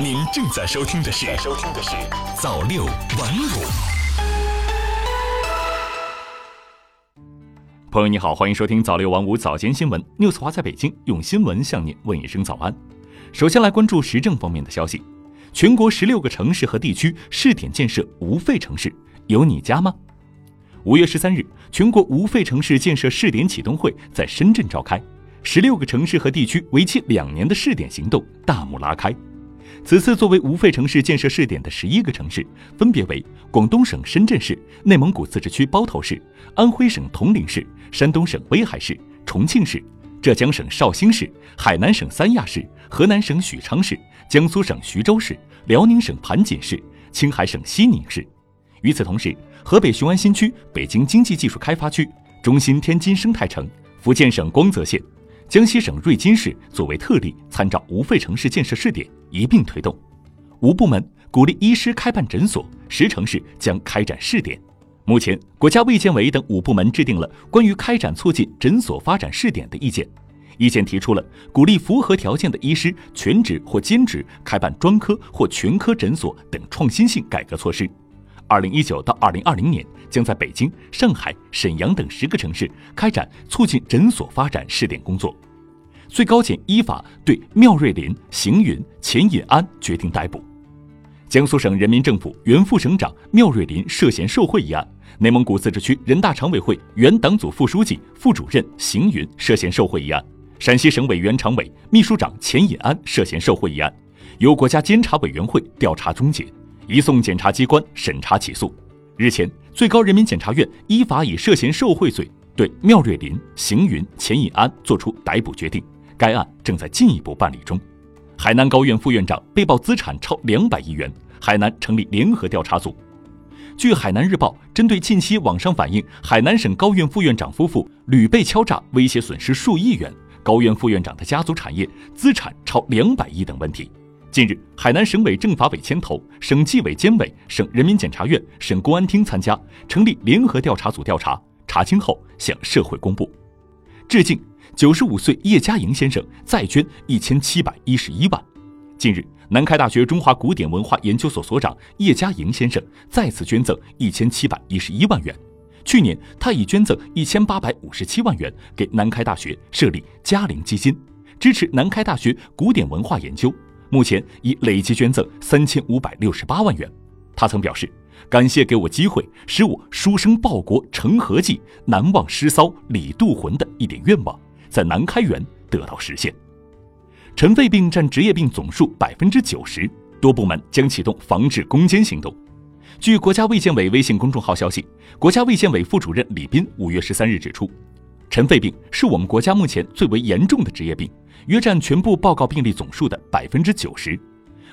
您正在收听的是《收听的是早六晚五》。朋友你好，欢迎收听早六晚五早间新闻，news 华在北京用新闻向您问一声早安。首先来关注时政方面的消息，全国十六个城市和地区试点建设无废城市，有你家吗？五月十三日，全国无废城市建设试点启动会在深圳召开。十六个城市和地区为期两年的试点行动大幕拉开。此次作为无废城市建设试点的十一个城市，分别为广东省深圳市、内蒙古自治区包头市、安徽省铜陵市、山东省威海市、重庆市、浙江省绍兴市、海南省三亚市、河南省许昌市、江苏省徐州市、辽宁省盘锦市、青海省西宁市。与此同时，河北雄安新区、北京经济技术开发区、中心天津生态城、福建省光泽县。江西省瑞金市作为特例，参照无废城市建设试点一并推动。五部门鼓励医师开办诊所，十城市将开展试点。目前，国家卫健委等五部门制定了关于开展促进诊所发展试点的意见。意见提出了鼓励符合条件的医师全职或兼职开办专科或全科诊所等创新性改革措施。二零一九到二零二零年，将在北京、上海、沈阳等十个城市开展促进诊所发展试点工作。最高检依法对缪瑞林、邢云、钱引安决定逮捕。江苏省人民政府原副省长缪瑞林涉嫌受贿一案，内蒙古自治区人大常委会原党组副书记、副主任邢云涉嫌受贿一案，陕西省委原常委、秘书长钱引安涉嫌受贿一案，由国家监察委员会调查终结。移送检察机关审查起诉。日前，最高人民检察院依法以涉嫌受贿罪对缪瑞林、邢云、钱引安作出逮捕决定，该案正在进一步办理中。海南高院副院长被曝资产超两百亿元，海南成立联合调查组。据海南日报，针对近期网上反映海南省高院副院长夫妇屡被敲诈，威胁损失数亿元，高院副院长的家族产业资产超两百亿等问题。近日，海南省委政法委牵头，省纪委监委、省人民检察院、省公安厅参加，成立联合调查组调查，查清后向社会公布。致敬九十五岁叶嘉莹先生再捐一千七百一十一万。近日，南开大学中华古典文化研究所所长叶嘉莹先生再次捐赠一千七百一十一万元。去年，他已捐赠一千八百五十七万元给南开大学设立嘉陵基金，支持南开大学古典文化研究。目前已累计捐赠三千五百六十八万元。他曾表示：“感谢给我机会，使我书生报国成何计，难忘诗骚李杜魂的一点愿望，在南开园得到实现。”尘肺病占职业病总数百分之九十，多部门将启动防治攻坚行动。据国家卫健委微信公众号消息，国家卫健委副主任李斌五月十三日指出，尘肺病是我们国家目前最为严重的职业病。约占全部报告病例总数的百分之九十。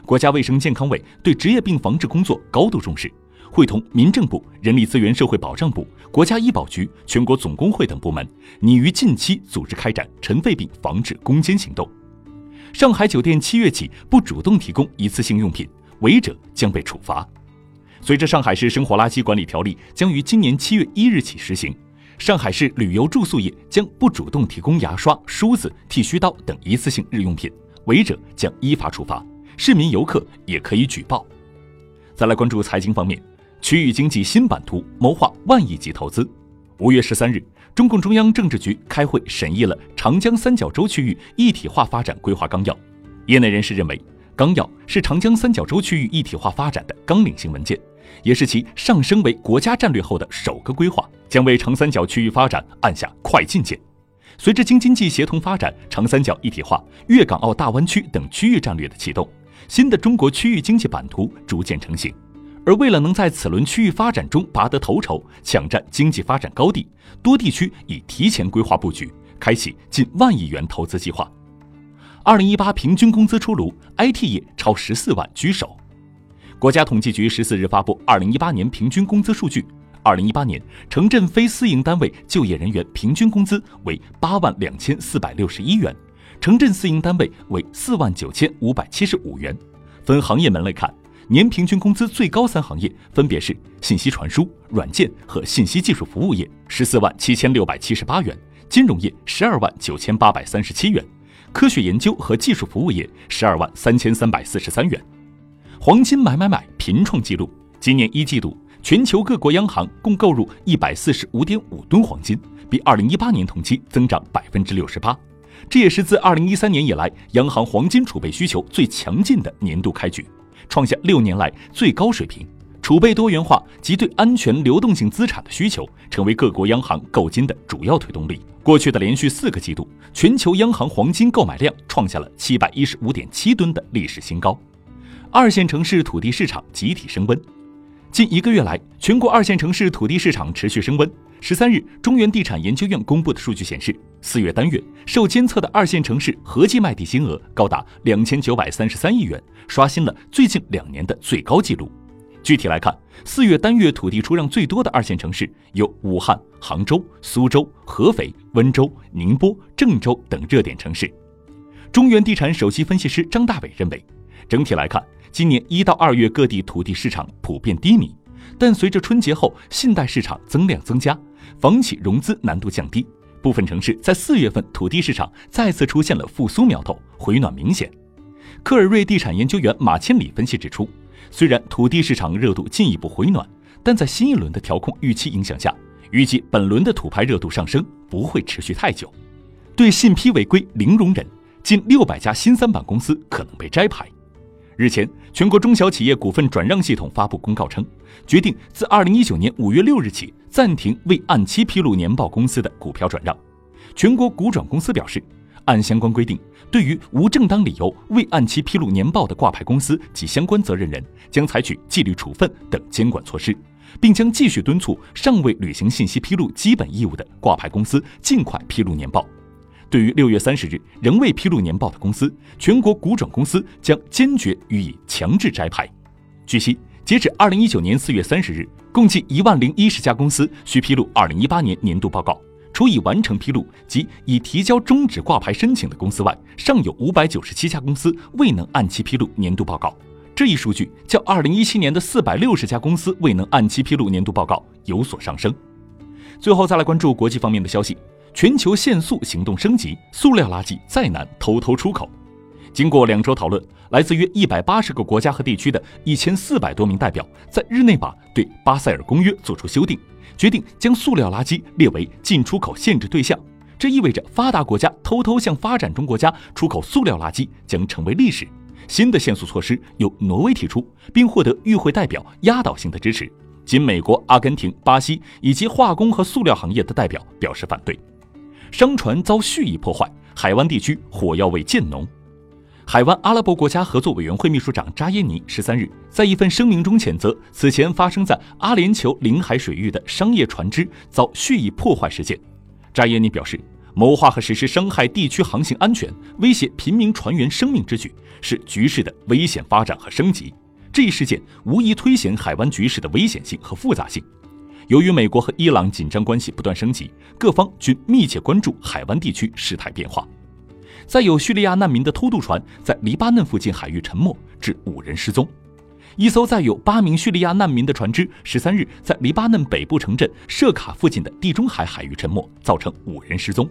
国家卫生健康委对职业病防治工作高度重视，会同民政部、人力资源社会保障部、国家医保局、全国总工会等部门，拟于近期组织开展尘肺病防治攻坚行动。上海酒店七月起不主动提供一次性用品，违者将被处罚。随着上海市生活垃圾管理条例将于今年七月一日起实行。上海市旅游住宿业将不主动提供牙刷、梳子、剃须刀等一次性日用品，违者将依法处罚。市民游客也可以举报。再来关注财经方面，区域经济新版图谋划万亿级投资。五月十三日，中共中央政治局开会审议了长江三角洲区域一体化发展规划纲要。业内人士认为，纲要是长江三角洲区域一体化发展的纲领性文件。也是其上升为国家战略后的首个规划，将为长三角区域发展按下快进键。随着京津冀协同发展、长三角一体化、粤港澳大湾区等区域战略的启动，新的中国区域经济版图逐渐成型。而为了能在此轮区域发展中拔得头筹、抢占经济发展高地，多地区已提前规划布局，开启近万亿元投资计划。二零一八平均工资出炉，IT 业超十四万居首。国家统计局十四日发布二零一八年平均工资数据，二零一八年城镇非私营单位就业人员平均工资为八万两千四百六十一元，城镇私营单位为四万九千五百七十五元。分行业门类看，年平均工资最高三行业分别是信息传输、软件和信息技术服务业，十四万七千六百七十八元；金融业十二万九千八百三十七元；科学研究和技术服务业十二万三千三百四十三元。黄金买买买频创纪录，今年一季度，全球各国央行共购入一百四十五点五吨黄金，比二零一八年同期增长百分之六十八。这也是自二零一三年以来，央行黄金储备需求最强劲的年度开局，创下六年来最高水平。储备多元化及对安全流动性资产的需求，成为各国央行购金的主要推动力。过去的连续四个季度，全球央行黄金购买量创下了七百一十五点七吨的历史新高。二线城市土地市场集体升温。近一个月来，全国二线城市土地市场持续升温。十三日，中原地产研究院公布的数据显示，四月单月受监测的二线城市合计卖地金额高达两千九百三十三亿元，刷新了最近两年的最高纪录。具体来看，四月单月土地出让最多的二线城市有武汉、杭州、苏州、合肥、温州、宁波、郑州等热点城市。中原地产首席分析师张大伟认为，整体来看，今年一到二月各地土地市场普遍低迷，但随着春节后信贷市场增量增加，房企融资难度降低，部分城市在四月份土地市场再次出现了复苏苗头，回暖明显。科尔瑞地产研究员马千里分析指出。虽然土地市场热度进一步回暖，但在新一轮的调控预期影响下，预计本轮的土拍热度上升不会持续太久。对信批违规零容忍，近六百家新三板公司可能被摘牌。日前，全国中小企业股份转让系统发布公告称，决定自二零一九年五月六日起暂停未按期披露年报公司的股票转让。全国股转公司表示。按相关规定，对于无正当理由未按期披露年报的挂牌公司及相关责任人，将采取纪律处分等监管措施，并将继续敦促尚未履行信息披露基本义务的挂牌公司尽快披露年报。对于六月三十日仍未披露年报的公司，全国股转公司将坚决予以强制摘牌。据悉，截止二零一九年四月三十日，共计一万零一十家公司需披露二零一八年年度报告。除已完成披露及已提交终止挂牌申请的公司外，尚有五百九十七家公司未能按期披露年度报告。这一数据较二零一七年的四百六十家公司未能按期披露年度报告有所上升。最后再来关注国际方面的消息：全球限塑行动升级，塑料垃圾再难偷偷出口。经过两周讨论，来自约一百八十个国家和地区的一千四百多名代表在日内瓦对巴塞尔公约作出修订。决定将塑料垃圾列为进出口限制对象，这意味着发达国家偷偷向发展中国家出口塑料垃圾将成为历史。新的限塑措施由挪威提出，并获得与会代表压倒性的支持，仅美国、阿根廷、巴西以及化工和塑料行业的代表表示反对。商船遭蓄意破坏，海湾地区火药味渐浓。海湾阿拉伯国家合作委员会秘书长扎耶尼十三日在一份声明中谴责此前发生在阿联酋领海水域的商业船只遭蓄意破坏事件。扎耶尼表示，谋划和实施伤害地区航行安全、威胁平民船员生命之举是局势的危险发展和升级。这一事件无疑凸显海湾局势的危险性和复杂性。由于美国和伊朗紧张关系不断升级，各方均密切关注海湾地区事态变化。载有叙利亚难民的偷渡船在黎巴嫩附近海域沉没，致五人失踪。一艘载有八名叙利亚难民的船只十三日在黎巴嫩北部城镇舍卡附近的地中海海域沉没，造成五人失踪。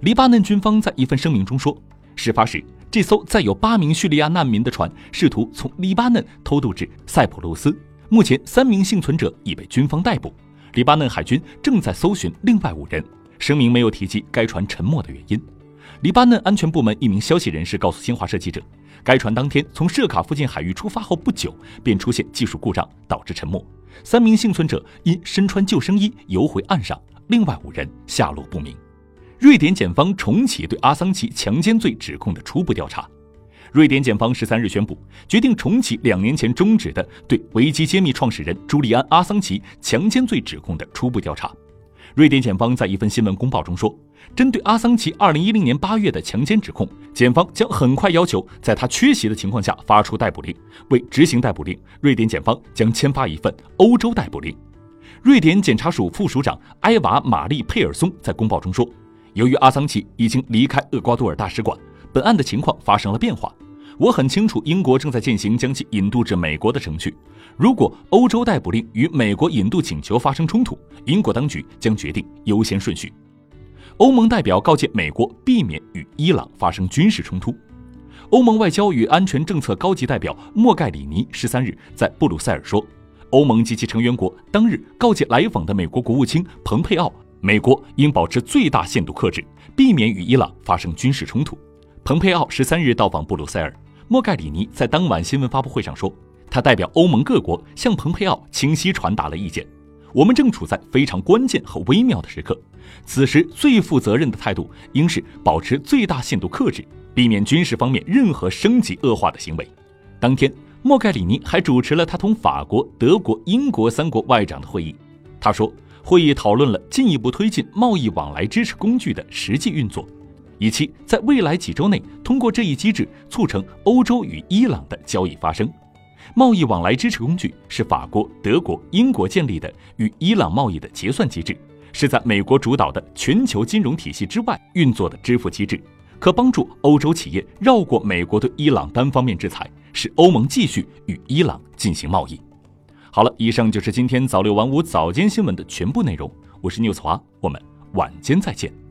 黎巴嫩军方在一份声明中说，事发时这艘载有八名叙利亚难民的船试图从黎巴嫩偷渡至塞浦路斯，目前三名幸存者已被军方逮捕，黎巴嫩海军正在搜寻另外五人。声明没有提及该船沉没的原因。黎巴嫩安全部门一名消息人士告诉新华社记者，该船当天从设卡附近海域出发后不久，便出现技术故障，导致沉没。三名幸存者因身穿救生衣游回岸上，另外五人下落不明。瑞典检方重启对阿桑奇强奸罪指控的初步调查。瑞典检方十三日宣布，决定重启两年前终止的对维基揭秘创始人朱利安·阿桑奇强奸罪指控的初步调查。瑞典检方在一份新闻公报中说，针对阿桑奇2010年8月的强奸指控，检方将很快要求在他缺席的情况下发出逮捕令。为执行逮捕令，瑞典检方将签发一份欧洲逮捕令。瑞典检察署副署长埃瓦·玛丽·佩尔松在公报中说，由于阿桑奇已经离开厄瓜多尔大使馆，本案的情况发生了变化。我很清楚，英国正在进行将其引渡至美国的程序。如果欧洲逮捕令与美国引渡请求发生冲突，英国当局将决定优先顺序。欧盟代表告诫美国避免与伊朗发生军事冲突。欧盟外交与安全政策高级代表莫盖里尼十三日在布鲁塞尔说，欧盟及其成员国当日告诫来访的美国国务卿蓬佩奥，美国应保持最大限度克制，避免与伊朗发生军事冲突。蓬佩奥十三日到访布鲁塞尔，莫盖里尼在当晚新闻发布会上说，他代表欧盟各国向蓬佩奥清晰传达了意见。我们正处在非常关键和微妙的时刻，此时最负责任的态度应是保持最大限度克制，避免军事方面任何升级恶化的行为。当天，莫盖里尼还主持了他同法国、德国、英国三国外长的会议。他说，会议讨论了进一步推进贸易往来支持工具的实际运作，以期在未来几周内通过这一机制促成欧洲与伊朗的交易发生。贸易往来支持工具是法国、德国、英国建立的与伊朗贸易的结算机制，是在美国主导的全球金融体系之外运作的支付机制，可帮助欧洲企业绕过美国对伊朗单方面制裁，使欧盟继续与伊朗进行贸易。好了，以上就是今天早六晚五早间新闻的全部内容。我是 News 华，我们晚间再见。